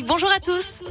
Bonjour à tous.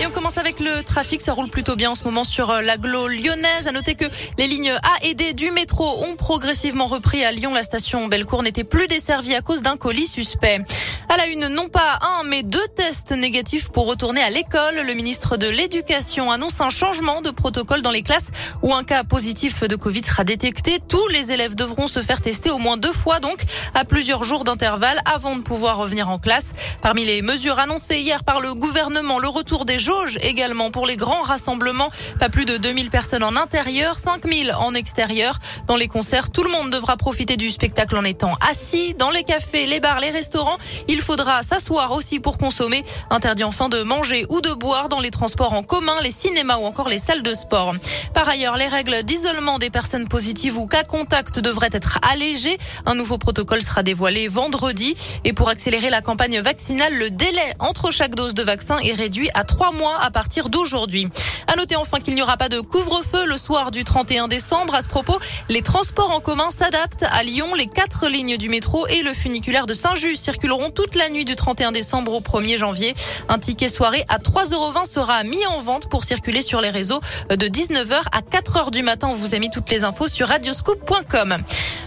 Et on commence avec le trafic. Ça roule plutôt bien en ce moment sur euh, l'agglo lyonnaise. À noter que les lignes A et D du métro ont progressivement repris à Lyon. La station Bellecour n'était plus desservie à cause d'un colis suspect. À la une, non pas un, mais deux tests négatifs pour retourner à l'école. Le ministre de l'Éducation annonce un changement de protocole dans les classes où un cas positif de Covid sera détecté. Tous les élèves devront se faire tester au moins deux fois, donc à plusieurs jours d'intervalle avant de pouvoir revenir en classe. Parmi les mesures annoncées hier par le gouvernement, le retour des jauges également pour les grands rassemblements. Pas plus de 2000 personnes en intérieur, 5000 en extérieur. Dans les concerts, tout le monde devra profiter du spectacle en étant assis. Dans les cafés, les bars, les restaurants, il faudra s'asseoir aussi pour consommer. Interdit enfin de manger ou de boire dans les transports en commun, les cinémas ou encore les salles de sport. Par ailleurs, les règles d'isolement des personnes positives ou cas contact devraient être allégées. Un nouveau protocole sera dévoilé vendredi. Et pour accélérer la campagne vaccinale, le délai entre chaque dose de vaccin est réduit à trois mois à partir d'aujourd'hui. À noter enfin qu'il n'y aura pas de couvre-feu le soir du 31 décembre. À ce propos, les transports en commun s'adaptent. À Lyon, les quatre lignes du métro et le funiculaire de Saint-Just circuleront tout la nuit du 31 décembre au 1er janvier. Un ticket soirée à 3,20 euros sera mis en vente pour circuler sur les réseaux de 19h à 4h du matin. On vous a mis toutes les infos sur radioscoop.com.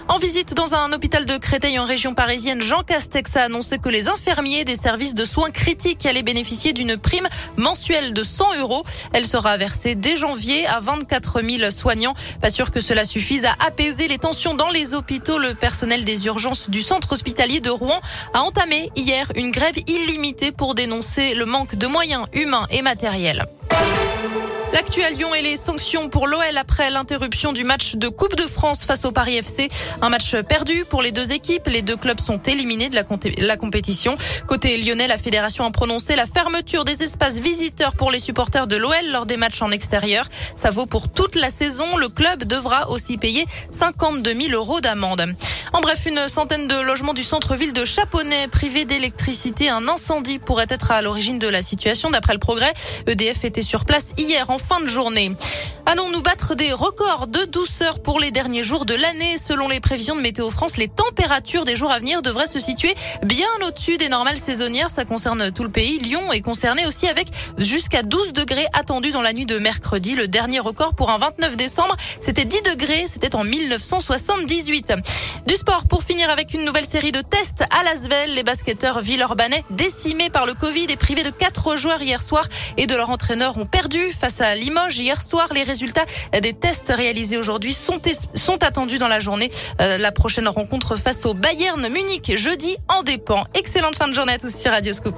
En visite dans un hôpital de Créteil en région parisienne, Jean Castex a annoncé que les infirmiers des services de soins critiques allaient bénéficier d'une prime mensuelle de 100 euros. Elle sera versée dès janvier à 24 000 soignants. Pas sûr que cela suffise à apaiser les tensions dans les hôpitaux. Le personnel des urgences du centre hospitalier de Rouen a entamé hier une grève illimitée pour dénoncer le manque de moyens humains et matériels. L'actu Lyon et les sanctions pour l'OL après l'interruption du match de Coupe de France face au Paris FC. Un match perdu pour les deux équipes. Les deux clubs sont éliminés de la, la compétition. Côté lyonnais, la fédération a prononcé la fermeture des espaces visiteurs pour les supporters de l'OL lors des matchs en extérieur. Ça vaut pour toute la saison. Le club devra aussi payer 52 000 euros d'amende. En bref, une centaine de logements du centre-ville de Chaponnet privés d'électricité. Un incendie pourrait être à l'origine de la situation. D'après le progrès, EDF était sur place hier en fin de journée. Allons-nous battre des records de douceur pour les derniers jours de l'année Selon les prévisions de Météo France, les températures des jours à venir devraient se situer bien au-dessus des normales saisonnières. Ça concerne tout le pays. Lyon est concerné aussi avec jusqu'à 12 degrés attendus dans la nuit de mercredi. Le dernier record pour un 29 décembre, c'était 10 degrés. C'était en 1978. Du sport pour finir avec une nouvelle série de tests à Lasvel. Les basketteurs Villeurbanais décimés par le Covid et privés de quatre joueurs hier soir et de leur entraîneur ont perdu face à Limoges hier soir. Résultats des tests réalisés aujourd'hui sont, sont attendus dans la journée. Euh, la prochaine rencontre face au Bayern Munich jeudi en dépend. Excellente fin de journée à tous sur Radio Scoop.